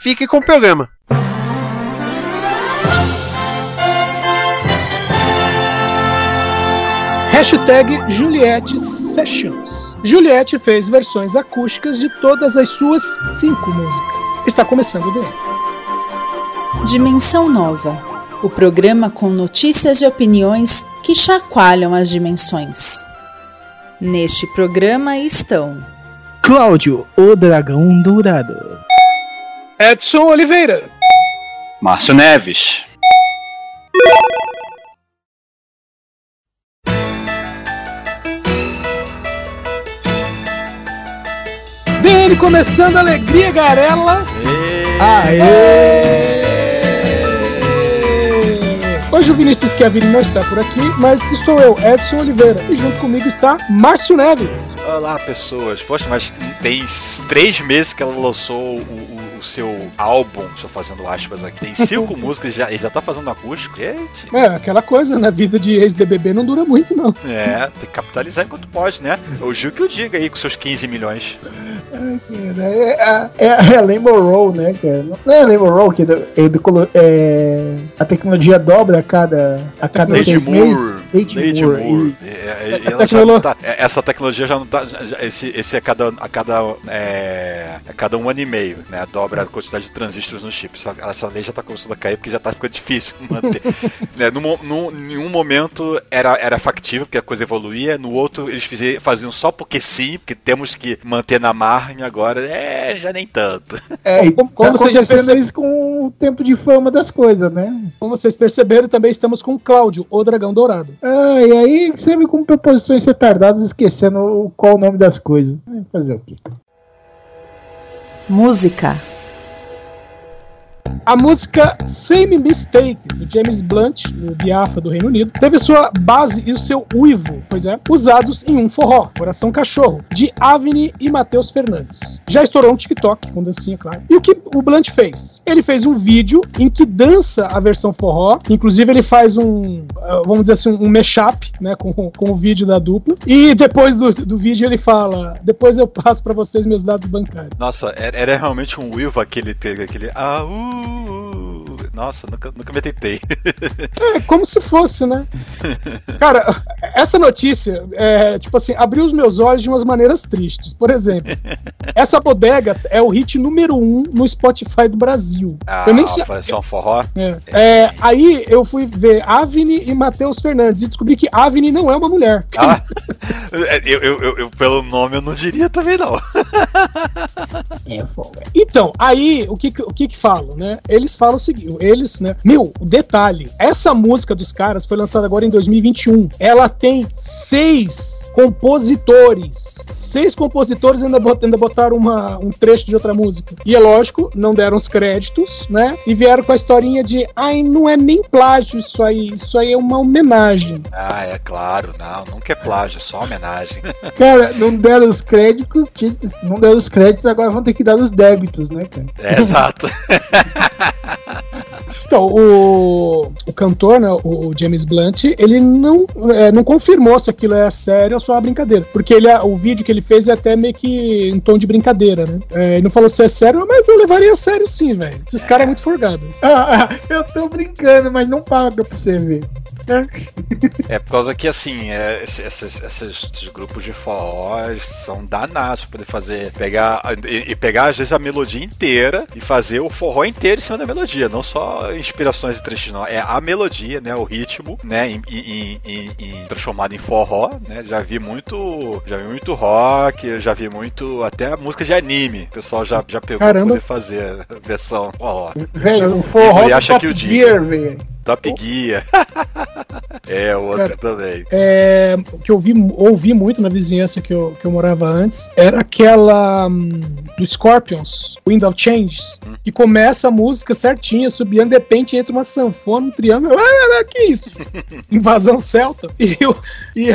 fique com o programa. Hashtag Juliette Sessions. Juliette fez versões acústicas de todas as suas cinco músicas. Está começando o DM. Dimensão Nova o programa com notícias e opiniões que chacoalham as dimensões. Neste programa estão Cláudio, o Dragão Dourado, Edson Oliveira, Márcio Neves. DM começando Alegria Garela. Aê! Hoje o Vinícius Chiavini não está por aqui, mas estou eu, Edson Oliveira, e junto comigo está Márcio Neves. Olá, pessoas. Poxa, mas tem três meses que ela lançou o, o, o seu álbum, estou fazendo aspas aqui. Tem cinco músicas, já, e já tá fazendo acústico. Gente. É, aquela coisa, né? Vida de ex-BBB não dura muito, não. É, tem que capitalizar enquanto pode, né? O Gil que eu diga aí com seus 15 milhões. É, é, é a Rainbow Roll, né, cara? Não é a Roll que é, é, a tecnologia dobra a cada, a cada Lady seis Moore. meses. Lady, Lady Moore. Moore. e- É, é, não tá- é, essa tecnologia já não tá. já- esse, esse é cada, a cada, é, a cada um ano e meio, né? Dobra a quantidade de transistores no chip. Essa, essa lei já tá começando a cair porque já tá ficando difícil manter. né, no, no, em um momento era, era factível, porque a coisa evoluía, no outro eles fize- faziam só porque sim, porque temos que manter na margem, agora é, já nem tanto. É, e Como- como, como tá você já isso com o tempo de fama das coisas, né? Como vocês perceberam, também estamos com o Cláudio, o Dragão Dourado. Ah, e aí sempre com proposições retardadas, esquecendo o- qual o nome das coisas. Fazer o quê? Música. A música Same Mistake, do James Blunt, no Biafra do Reino Unido, teve sua base e o seu uivo, pois é, usados em um forró, Coração Cachorro, de Avni e Matheus Fernandes. Já estourou no TikTok, com dancinha, claro. E o que o Blunt fez? Ele fez um vídeo em que dança a versão forró, inclusive ele faz um, ah, vamos dizer assim, um mashup, né, com, com o vídeo da dupla, e depois do, do vídeo ele fala, depois eu passo pra vocês meus dados bancários. Nossa, era, era realmente um Will aquele. aquele ah, uh. Nossa, nunca, nunca me atentei. É como se fosse, né? Cara, essa notícia, é, tipo assim, abriu os meus olhos de umas maneiras tristes. Por exemplo, essa bodega é o hit número um no Spotify do Brasil. Ah, eu nem sei. só um forró? É. É, aí eu fui ver Avni e Matheus Fernandes e descobri que Avni não é uma mulher. Ah, eu, eu, eu- pelo nome eu não diria também não. É. Então, aí o que o que que falam, né? Eles falam o seguinte, eles, né? Meu, detalhe, essa música dos caras foi lançada agora em 2021. Ela tem seis compositores. Seis compositores ainda, bot- ainda botaram uma, um trecho de outra música. E é lógico, não deram os créditos, né? E vieram com a historinha de, ai, não é nem plágio isso aí, isso aí é uma homenagem. Ah, é claro, não, nunca é plágio, é só homenagem. Cara, não deram os créditos, não deram os créditos, agora vão ter que dar os débitos, né, cara? É, exato. Então, o, o cantor, né, o James Blunt, ele não, é, não confirmou se aquilo é sério ou só uma brincadeira. Porque ele, o vídeo que ele fez é até meio que em tom de brincadeira, né? É, ele não falou se é sério, mas eu levaria a sério sim, velho. Esses caras é muito forgado. Ah, ah, eu tô brincando, mas não paga pra você ver. É por causa que, assim, é, esse- esses, esses- esses grupos de forró são danados pra poder fazer, pegar e, e pegar às vezes a melodia inteira e fazer o forró inteiro em cima da melodia, não só inspirações e trechos, não. É a melodia, né, o ritmo, né, em, em- em- em- transformado em forró, né, já vi muito, já vi muito rock, já vi muito, até música de anime, o pessoal já, já pegou Caramba. pra poder fazer a versão forró. Velho, o forró E acha que o velho. Top Gear. É, o outro Cara, também. É, o que eu ouvi, ouvi muito na vizinhança que eu, que eu morava antes era aquela hum, do Scorpions, Wind of Changes. Uhum. que começa a música certinha, subindo, de repente entra uma sanfona, um triângulo. Ah, ah, ah, que isso? Invasão celta. E, o- e,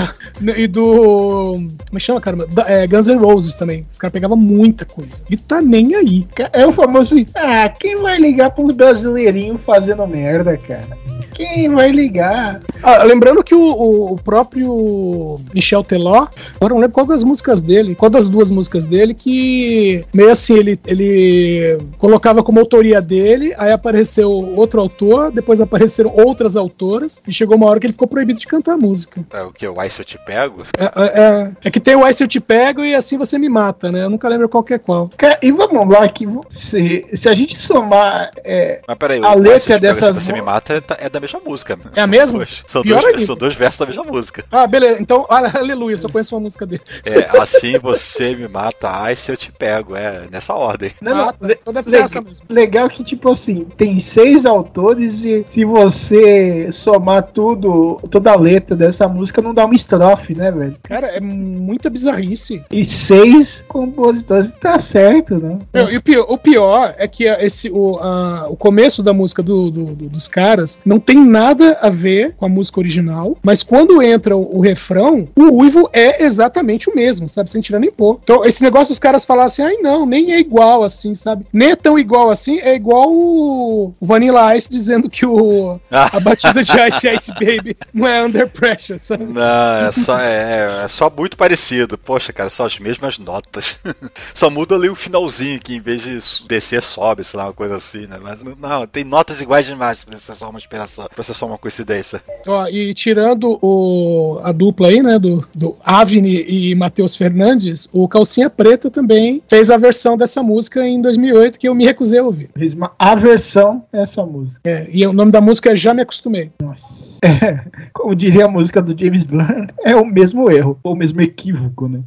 e do. Como é que chama, cara? Da- é, Guns N' Roses também. Os caras pegavam muita coisa. E tá nem aí. É o famoso assim, ah, quem vai ligar pra um brasileirinho fazendo merda, cara? Quem vai ligar? Ah, lembrando que o, o- o próprio Michel Teló, agora não lembro qual das músicas dele, qual das duas músicas dele, que meio assim, ele, ele colocava como autoria dele, aí apareceu outro autor, depois apareceram outras autoras, e chegou uma hora que ele ficou proibido de cantar a música. É o que? O Ice eu te pego? É, é- é- é que tem o Ice Eu Te Pego e Assim Você Me Mata, né? Eu nunca lembro qual que é qual. Cara, e vamos lá, que se, se a gente somar. é, Mas peraí, A letra pego, dessas Se você vo- me mata é da- é da mesma música. É a São mesma? dois- são, Pior dois, ainda. são dois versos da mesma música. Ah, beleza. Então, ah, aleluia, eu só conheço uma música dele. É, assim você me mata, Ice eu te pego. É nessa ordem. não, Ah, não, tá. le- Então deve ser legal, essa mesmo. legal que, tipo assim, tem seis autores e se você somar tudo, toda a letra dessa música, não dá uma estrofe, né, velho? Cara, é muita bizarrice. E seis compositores, tá certo, né? Não, e o pior, o pior é que esse, o, a- o começo da música do- do- do- dos caras não tem nada a ver com a música original, mas quando entra o, o refrão, o uivo é exatamente o mesmo, sabe? Sem tirar nem pôr. Então, esse negócio dos caras falar assim, ai não, nem é igual assim, sabe? Nem é tão igual assim, é igual o, o Vanilla Ice dizendo que o, a batida de Ice Ice Baby não é Under Pressure, sabe? Não, é só, é, é só muito parecido. Poxa, cara, são as mesmas notas. só muda ali o finalzinho, que em vez de descer, sobe, sei lá, uma coisa assim, né? Mas não, tem notas iguais demais pra ser só uma inspiração, pra ser só uma coincidência. Ó, e tirando o, a dupla aí, né, do, do Avni e Matheus Fernandes, o Calcinha Preta também fez a versão dessa música em 2008 que eu me recusei a ouvir. Fez uma aversão a essa música. É, e o nome da música é Já Me Acostumei. Nossa. É, como diria a música do James Blunt, é o mesmo erro, ou o mesmo equívoco, né?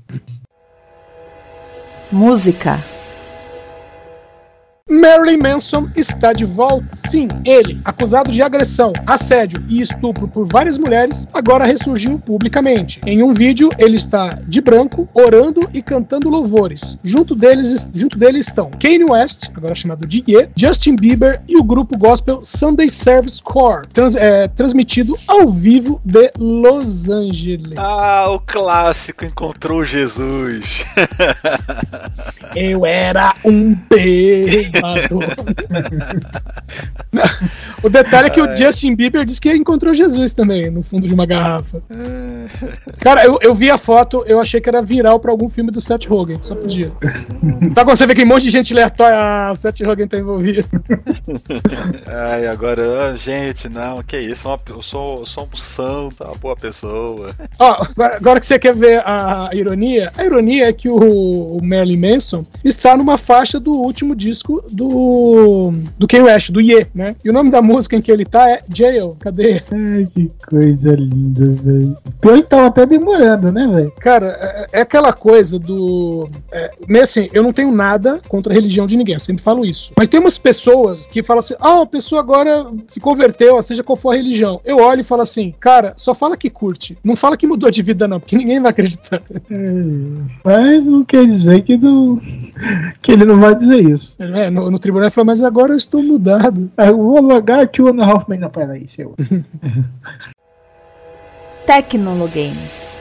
Música. Marilyn Manson está de volta. Sim, ele, acusado de agressão, assédio e estupro por várias mulheres, agora ressurgiu publicamente. Em um vídeo, ele está de branco, orando e cantando louvores. Junto deles, junto dele estão Kanye West, agora chamado de Ye, Justin Bieber e o grupo gospel Sunday Service Corps, trans- é, transmitido ao vivo de Los Angeles. Ah, o clássico encontrou Jesus. Eu era um bêbado. O detalhe é que o Justin Bieber disse que encontrou Jesus também, no fundo de uma garrafa. Cara, eu, eu vi a foto, eu achei que era viral pra algum filme do Seth Rogen, só podia. Tá quando você vê que um monte de gente aleatória, ah, Seth Rogen tá envolvido. Ai, agora, ah, gente, não, que isso, eu sou eu sou, um santo, uma boa pessoa. Ó, agora, agora que você quer ver a ironia, a ironia é que o, o Marilyn Manson está numa faixa do último disco do do Kanye West, do Ye, né? E o nome da música em que ele tá é Jail, cadê? Ai, que coisa linda, velho. Pior tava até demorando, né, velho? Cara, é, é aquela coisa do. É, assim, eu não tenho nada contra a religião de ninguém, eu sempre falo isso. Mas tem umas pessoas que falam assim: ah, a pessoa agora se converteu, seja qual for a religião. Eu olho e falo assim, cara, só fala que curte. Não fala que mudou de vida, não, porque ninguém vai acreditar. Mas não quer dizer que, não, que ele não vai dizer isso. É, no, no tribunal ele fala, mas agora eu estou mudado. Aí Eu vou logar Two and a Half Men. Não, peraí, seu. Tecnologames.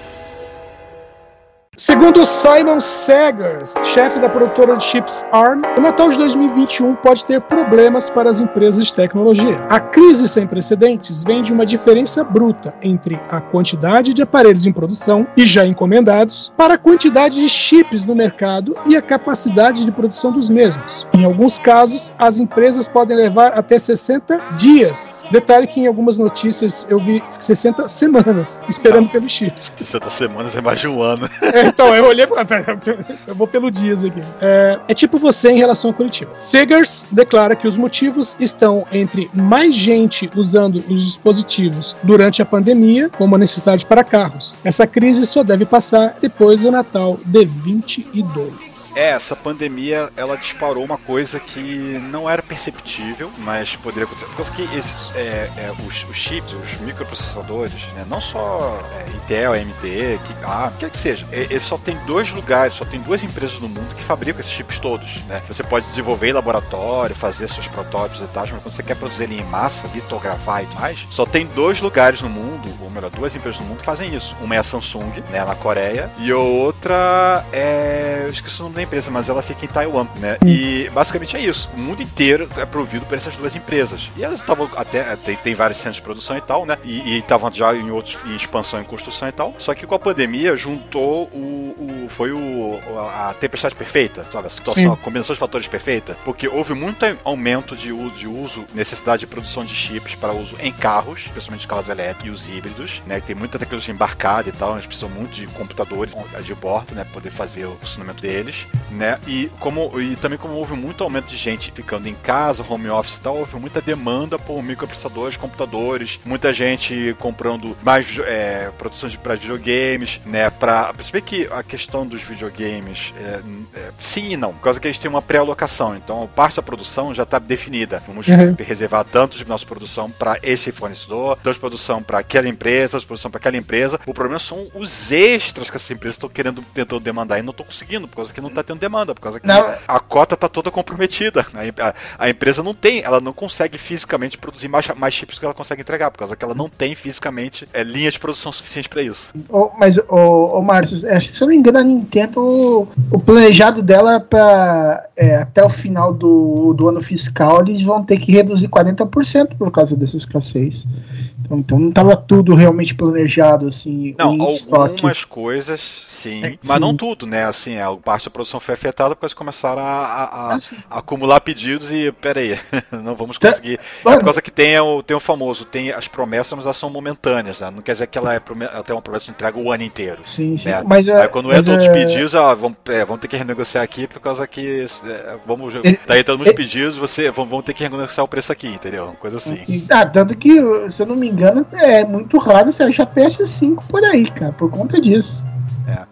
Segundo Simon Sagers, chefe da produtora de chips ARM, o Natal de 2021 pode ter problemas para as empresas de tecnologia. A crise sem precedentes vem de uma diferença bruta entre a quantidade de aparelhos em produção e já encomendados para a quantidade de chips no mercado e a capacidade de produção dos mesmos. Em alguns casos, as empresas podem levar até 60 dias. Detalhe que em algumas notícias eu vi 60 semanas esperando pelos chips. 60 semanas é mais de um ano. É, então, eu olhei pra... Eu vou pelo dias aqui. É, é tipo você em relação a Curitiba. Segers declara que os motivos estão entre mais gente usando os dispositivos durante a pandemia, como a necessidade para carros. Essa crise só deve passar depois do Natal de 22. É, essa pandemia ela disparou uma coisa que não era perceptível, mas poderia acontecer. Por causa que esses, é, é, os, os chips, os microprocessadores, né, não só é, Intel, AMD, que, ah, o que é que seja, ele só tem dois lugares, só tem duas empresas no mundo que fabricam esses chips todos, né? Você pode desenvolver em laboratório, fazer seus protótipos e tal, mas quando você quer produzir ele em massa, litografar e tudo mais, só tem dois lugares no mundo, ou melhor, duas empresas no mundo que fazem isso. Uma é a Samsung, né, na Coreia, e a outra é. Eu esqueci o nome da empresa, mas ela fica em Taiwan, né? E basicamente é isso. O mundo inteiro é provido por essas duas empresas. E elas estavam até. Tem, tem vários centros de produção e tal, né? E estavam já em outros em expansão em construção e tal. Só que com a pandemia juntou o. o foi o. a tempestade perfeita, sabe? A situação, a combinação de fatores perfeita. Porque houve muito aumento de uso, de uso, necessidade de produção de chips para uso em carros, especialmente carros elétricos e os híbridos, né? Tem muita tecnologia embarcada e tal, eles precisam muito de computadores de bordo, né? Poder fazer o funcionamento deles, né? E como e também como houve muito aumento de gente ficando em casa, home office e tal, houve muita demanda por microprocessadores, computadores, muita gente comprando mais é, produção para videogames, né? Para perceber que a questão dos videogames é, é, sim e não, por causa que eles têm uma pré-alocação, então parte da produção já está definida. Vamos uhum. reservar tanto de nossa produção para esse fornecedor, tanto de produção para aquela empresa, tanto de produção para aquela empresa. O problema são os extras que essas empresas estão querendo tentando demandar e não estão conseguindo, por causa que não está tendo demanda, por causa que não. a cota está toda comprometida. A, a, a, empresa não tem, ela não consegue fisicamente produzir mais, mais chips que ela consegue entregar, por causa que ela não tem fisicamente é, linha de produção suficiente para isso. Oh, mas, ô oh, oh, Márcio, se eu não me engano, a Nintendo, o planejado dela para é, até o final do, do ano fiscal, eles vão ter que reduzir 40% por causa dessa escassez. Então, então não estava tudo realmente planejado assim. Não, algumas estoque. coisas sim, é, mas sim. não tudo, né? Assim, a parte da produção foi afetada porque eles começaram a, a, a, ah, a acumular pedidos e peraí, não vamos tá, conseguir. É por causa que tem o, tem o famoso, tem as promessas, mas elas são momentâneas, né? Não quer dizer que ela, é, ela tem uma promessa de entrega o ano inteiro. Sim, sim. Né? Mas, é, Aí quando entra outros pedidos, ó, vamos, é, vamos ter que renegociar aqui por causa que é, vamos daí todos os pedidos, você vamos, vamos ter que renegociar o preço aqui, entendeu? Coisa assim. Ah, tanto que se eu não me engano, é muito raro você achar PS5 por aí, cara, por conta disso.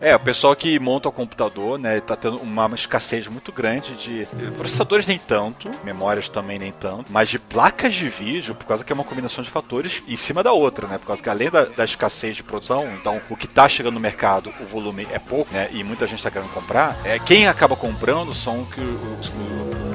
É. é, o pessoal que monta o computador, né, tá tendo uma escassez muito grande de processadores nem tanto, memórias também nem tanto, mas de placas de vídeo, por causa que é uma combinação de fatores em cima da outra, né? Por causa que além da, da escassez de produção, então o que tá chegando no mercado, o volume é pouco, né? E muita gente tá querendo comprar, é, quem acaba comprando são que os,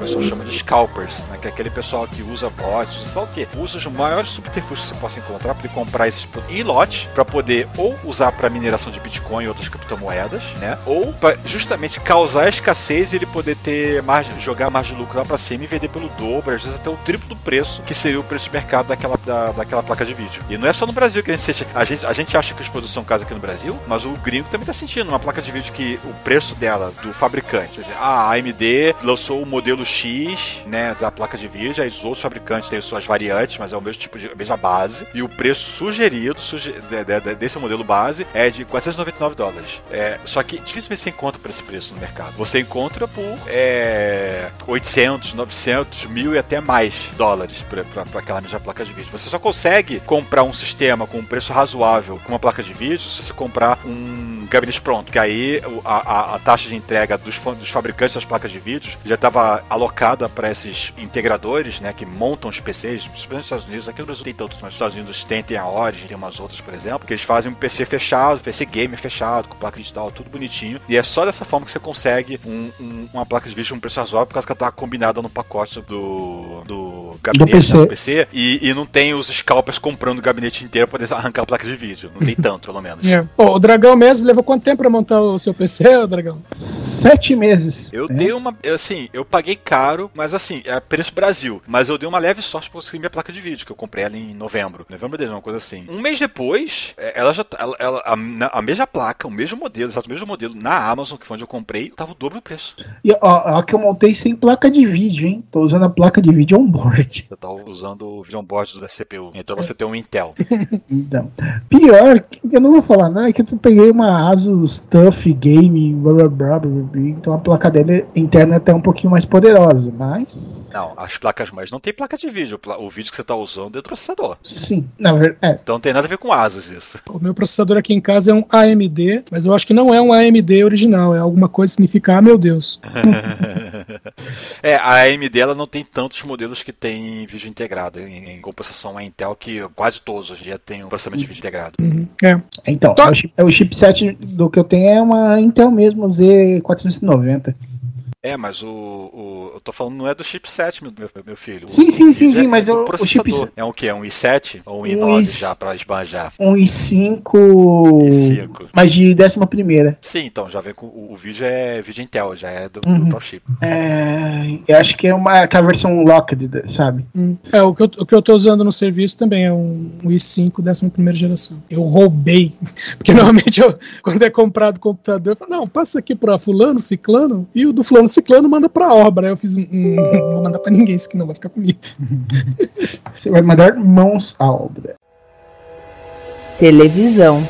o pessoal chama de scalpers, né? Que é aquele pessoal que usa bots, lá o que, usa os maiores subterfúgios que você possa encontrar para comprar esses em lote, para poder ou usar para mineração de Bitcoin e outras criptomoedas, né? Ou para justamente causar escassez e ele poder ter margem, jogar margem de lucro lá para cima e vender pelo dobro, às vezes até o triplo do preço que seria o preço de mercado daquela, da, daquela placa de vídeo. E não é só no Brasil que a gente. A gente, a gente acha que os produtos são aqui no Brasil, mas o gringo também tá sentindo uma placa de vídeo que o preço dela, do fabricante, a AMD lançou o modelo X, né, da placa de vídeo, aí os outros fabricantes têm suas variantes, mas é o mesmo tipo de a mesma base, e o preço sugerido suge, de, de, desse modelo base é de 499 dólares. É, só que dificilmente você encontra por esse preço no mercado. Você encontra por é, 800, 900, mil e até mais dólares para aquela mesma placa de vídeo. Você só consegue comprar um sistema com um preço razoável com uma placa de vídeo se você comprar um gabinete pronto, que aí a, a, a taxa de entrega dos, dos fabricantes das placas de vídeo já estava alocada para esses integradores, né, que montam os PCs, principalmente nos Estados Unidos. Aqui no Brasil tem tantos, mas nos Estados Unidos tem, tem a Origin, tem umas outras, por exemplo, que eles fazem um PC fechado, PC game fechado, com placa digital, tudo bonitinho. E é só dessa forma que você consegue um, um, uma placa de vídeo com um preço razoável, por causa que ela tá combinada no pacote do, do gabinete do PC, né, do PC e, e, não tem os scalpers comprando o gabinete inteiro para poder arrancar a placa de vídeo. Não tem tanto, pelo menos. Yeah. É. o Dragão mesmo levou quanto tempo para montar o seu PC, Dragão? Sete meses. Eu é. dei uma. Assim, eu paguei caro, mas assim, é preço Brasil. Mas eu dei uma leve sorte pra conseguir minha placa de vídeo, que eu comprei ela em novembro. Novembro de uma coisa assim. Um mês depois, é, ela já. Ela, ela a, a, mesma placa, o mesmo modelo, exato, o mesmo modelo, na Amazon, que foi onde eu comprei, tava o dobro do preço. E ó, ó, que eu montei sem placa de vídeo, hein? Tô usando a placa de vídeo on-board. Eu tava usando o vídeo on-board da CPU. Então você tem um Intel. então. Pior, eu não vou falar nada, é que eu peguei uma Asus TUF Game, blá, blá, blá, blá, então a placa dele interna é até um pouquinho mais poderosa, mas Não, as placas mães não tem placa de vídeo. O vídeo que você tá usando é do processador. Sim, na verdade. É. Então não tem nada a ver com asas isso. O meu processador aqui em casa é um AMD, mas eu acho que não é um AMD original, é alguma coisa que significa, ah, meu Deus. é, a AMD ela não tem tantos modelos que tem vídeo integrado. Em, em compensação, a Intel, que quase todos hoje dia tem um processamento de vídeo integrado. Uhum. É. Então, Tá. é o, chip- é o chipset do que eu tenho é uma Intel mesmo, Z490. É, mas o, o- Eu tô falando, não é do chipset, meu, meu, filho. Sim, O- sim, o sim, sim, é mas do o- o chipset- É um que? Um i7 ou um Um i9 i- já pra esbanjar? Um i5, i5. mas de décima primeira. Sim, então já vem com. O, o vídeo é vídeo Intel, já é do, Uhum. do chip. É, eu acho que é uma que é a versão locked, sabe? Hum. É, o que, eu, o que eu tô usando no serviço também é um, um i5 décima primeira geração. Eu roubei. Porque normalmente eu, quando é comprado computador, eu falo, não, passa aqui pra fulano, ciclano, e o do fulano ciclano manda pra obra. Eu fiz um. um não vou mandar pra ninguém, isso aqui não vai ficar comigo. Você vai mandar mãos à obra. televisão,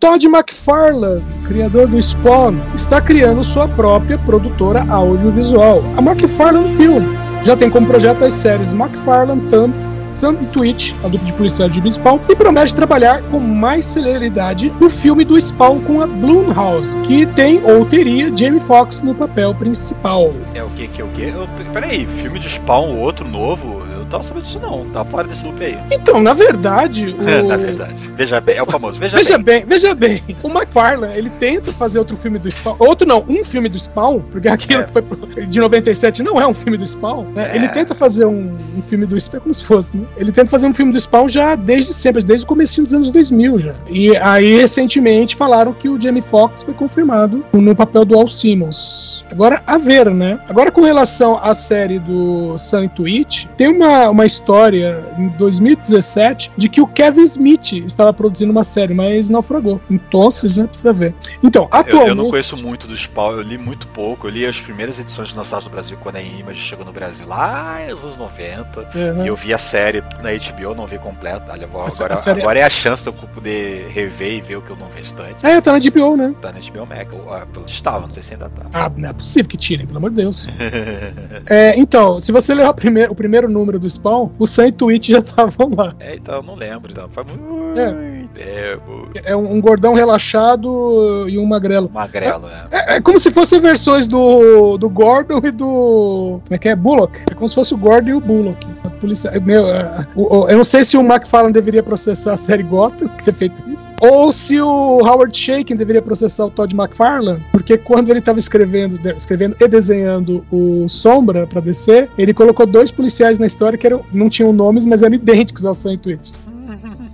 Todd McFarlane, criador do Spawn, está criando sua própria produtora audiovisual, a McFarlane Films. Já tem como projeto as séries McFarlane Thumbs, Sun e Twitch, a dupla de policiais de Spawn, e promete trabalhar com mais celeridade no filme do Spawn com a Blumhouse, que tem ou teria Jamie Foxx no papel principal. É o que que é o que? Peraí, filme de Spawn, outro novo? Não tava sabendo disso não. Tá fora desse loop aí. Então, na verdade, o... Na verdade. Veja bem, é o famoso. Veja, Veja bem. bem, veja bem. O McFarlane, ele tenta fazer outro filme do Spawn. Outro não, um filme do Spawn, porque aquilo É. que foi de 97 não é um filme do Spawn. né? É. Ele tenta fazer um, um filme do Spawn, como se fosse, né? Ele tenta fazer um filme do Spawn já desde sempre, desde o começo dos anos 2000 já. E aí, recentemente, falaram que o Jamie Foxx foi confirmado no papel do Al Simmons. Agora, a ver, né? Agora, com relação à série do Sun e Twitch, tem uma, uma história em 2017 de que o Kevin Smith estava produzindo uma série, mas naufragou. Então, né? Precisa ver. Então, Eu, atualmente. eu não conheço muito do Spawn, eu li muito pouco. Eu li as primeiras edições lançadas no Brasil quando a Image chegou no Brasil lá nos anos 90. Uhum. E eu vi a série na HBO, não vi completa. Olha, vou- agora, série- agora é a chance de eu poder rever e ver o que eu não vi restante. É, tá na DPO, né? Tá na HBO. Ou, ah, Estava, não sei se ainda tá. Ah, não é possível que tirem, pelo amor de Deus. É, então, se você ler o primeiro, o primeiro número do Spawn, o Sam e Twitch já estavam lá. é, então, eu não lembro. Então, foi muito É. tempo. É um, gordão relaxado e um magrelo. Magrelo, é. É, é como se fossem versões do, do Gordon e do. Como é que é? Bullock. É como se fosse o Gordon e o Bullock. A polícia, é, meu, é, eu não sei se o McFarlane deveria processar a série Gotham, que ter feito isso, ou se o Howard Shaken deveria processar o Todd McFarlane, porque quando ele estava escrevendo, escrevendo e desenhando o Sombra pra DC, ele colocou dois policiais na história que eram, não tinham nomes, mas eram idênticos ao Sam e Twitch.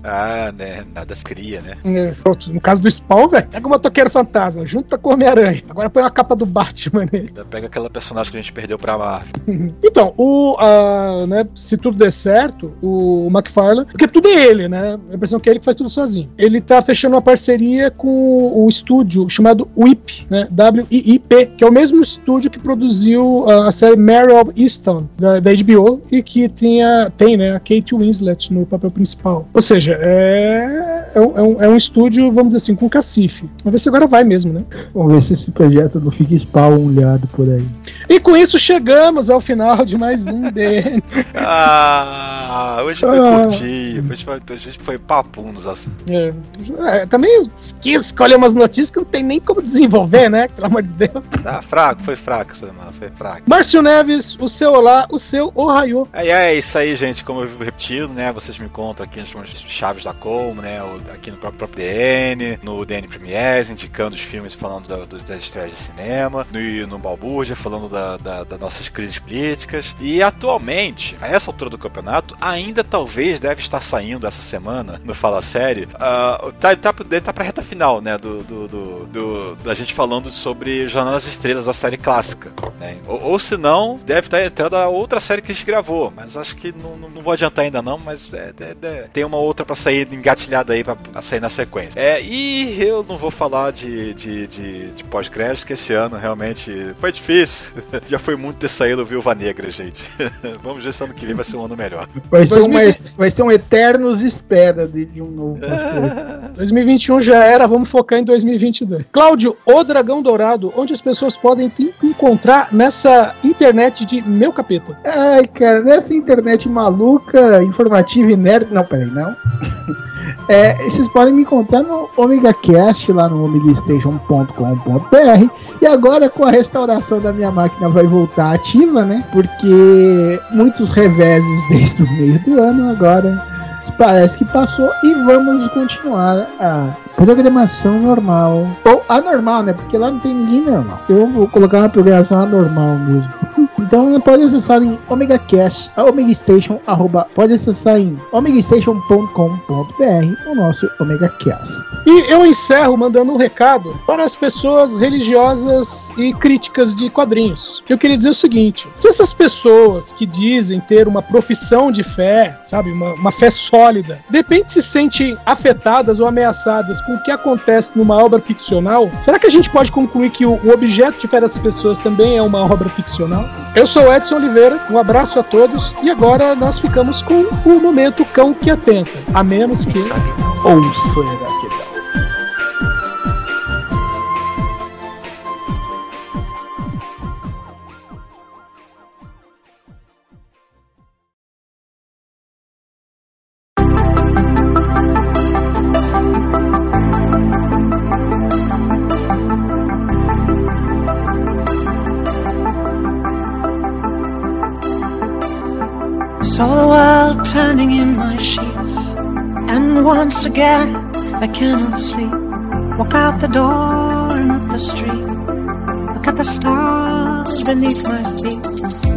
Ah, né? Nada se cria, né? É, pronto, no caso do Spawn, velho, pega o motoqueiro fantasma, junta com o Homem-Aranha. Agora põe a capa do Batman nele. Ainda Pega aquela personagem que a gente perdeu pra Marvel. Então, o, ah, né, se tudo der certo, o McFarlane, porque tudo é ele, né? A impressão que é ele que faz tudo sozinho. Ele tá fechando uma parceria com o estúdio chamado WIP, né? W-I-I-P, que é o mesmo estúdio que produziu a série Mary of Easton, da, da HBO, e que tinha, tem, né, a Kate Winslet no papel principal. Ou seja, é, é, um, é um- é um estúdio, vamos dizer assim, com cacife. Vamos ver se agora vai mesmo, né? Vamos ver se esse projeto não fica spawnado por aí. E com isso chegamos ao final de mais um DN. Ah, hoje foi Ah. curtinho. Hoje foi, hoje foi papum nos assuntos. É, é, também eu quis escolher umas notícias que não tem nem como desenvolver, né? Pelo amor de Deus. Ah, fraco, foi fraco essa semana, foi fraco. Márcio Neves, o seu olá, o seu ohaiô. Aí é isso aí, gente. Como eu vivo repetindo, né? Vocês me encontram aqui nas chaves da Com, né? o- Aqui no próprio, próprio DN, no DN Premiers, indicando os filmes falando da- do- das estreias de cinema, no, no Balbúrdia, falando da, da- das nossas crises políticas. E atualmente, a essa altura do campeonato, ainda talvez deve estar saindo essa semana, no Fala Série, ah, tá, tá, deve estar pra reta final, né? Do, do, do- do- da gente falando sobre Jornada das Estrelas, a série clássica. né? Ou, ou se não, deve estar entrando a outra série que a gente gravou, mas acho que não, não- não vou adiantar ainda não, mas é- é- é- tem uma outra pra sair engatilhada aí pra pra, pra sair na sequência. É, e eu não vou falar de, de, de, de pós-créditos, que esse ano realmente foi difícil. Já foi muito ter saído Viúva Negra, gente. Vamos ver se ano que vem vai ser um ano melhor. Vai ser, uma, 2020. vai ser um eternos espera de, de um novo pós-crédito. 2021 já era, vamos focar em 2022. Cláudio, o Dragão Dourado, onde as pessoas podem te encontrar nessa internet de meu capeta? Ai, cara, nessa internet maluca, informativa e nerd. Não, peraí, não. É, vocês podem me encontrar no OmegaCast, lá no omegastation.com.br. E agora, com a restauração da minha máquina, vai voltar ativa, né? Porque muitos reveses desde o meio do ano, agora parece que passou. E vamos continuar a programação normal. Ou anormal, né? Porque lá não tem ninguém normal. Eu vou colocar uma programação anormal mesmo. Então pode acessar em OmegaCast, a OmegaStation, arroba, pode acessar em omegastation.com.br o nosso OmegaCast. E eu encerro mandando um recado para as pessoas religiosas e críticas de quadrinhos. Eu queria dizer o seguinte: se essas pessoas que dizem ter uma profissão de fé, sabe, uma, uma fé sólida, de repente se sentem afetadas ou ameaçadas com o que acontece numa obra ficcional, será que a gente pode concluir que o, o objeto de fé dessas pessoas também é uma obra ficcional? Eu sou o Edson Oliveira, um abraço a todos e agora nós ficamos com o momento cão que atenta, a menos que. Ouça, Saw the world turning in my sheets, and once again I cannot sleep. Walk out the door and up the street. Look at the stars beneath my feet.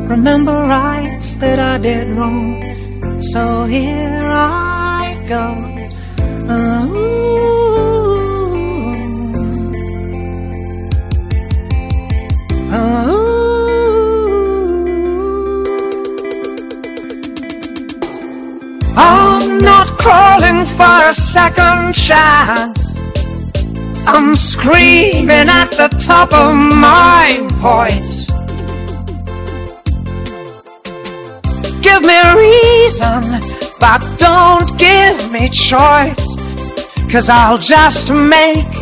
Remember rights that I did wrong. So here I go. I'm for a second chance. I'm screaming at the top of my voice. Give me reason, but don't give me choice. Cause I'll just make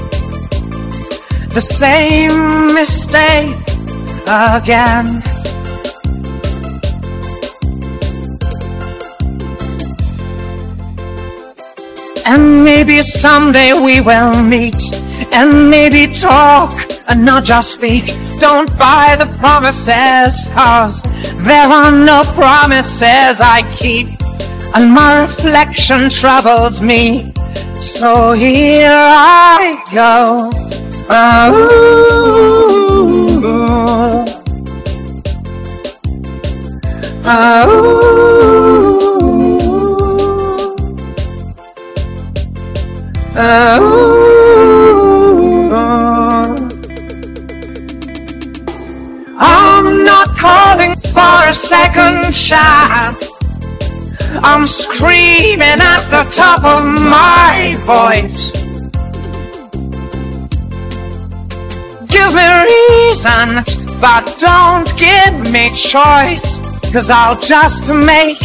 the same mistake again. And maybe someday we will meet and maybe talk and not just speak. Don't buy the promises, cause there are no promises I keep. And my reflection troubles me. So here I go. Oh. I'm not calling for a second chance. I'm screaming at the top of my voice. Give me reason, but don't give me choice. Cause I'll just make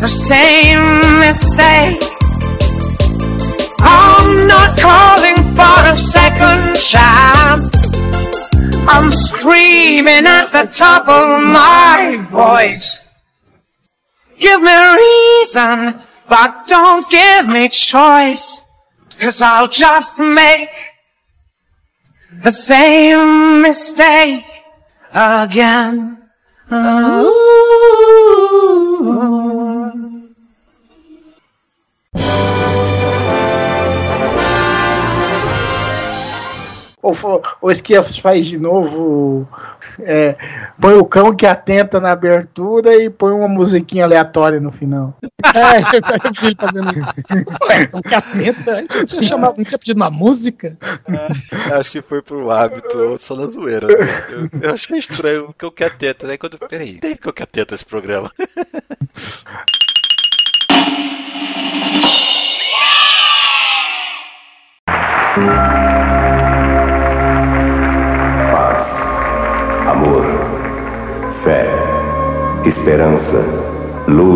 the same mistake. I'm not calling for a second chance. I'm screaming at the top of my voice. Give me reason, but don't give me choice. Cause I'll just make the same mistake again. Oh. Ou, ou Esquias faz de novo. é, põe o cão que atenta na abertura e põe uma musiquinha aleatória no final. É, eu vi ele fazendo isso. Ué, então que atenta, a gente não tinha chamado, não tinha pedido uma música. Acho que foi pro hábito só na zoeira. né? Eu, eu achei estranho o que eu quero teta. Daí quando. Peraí, tem que eu quero teta esse programa.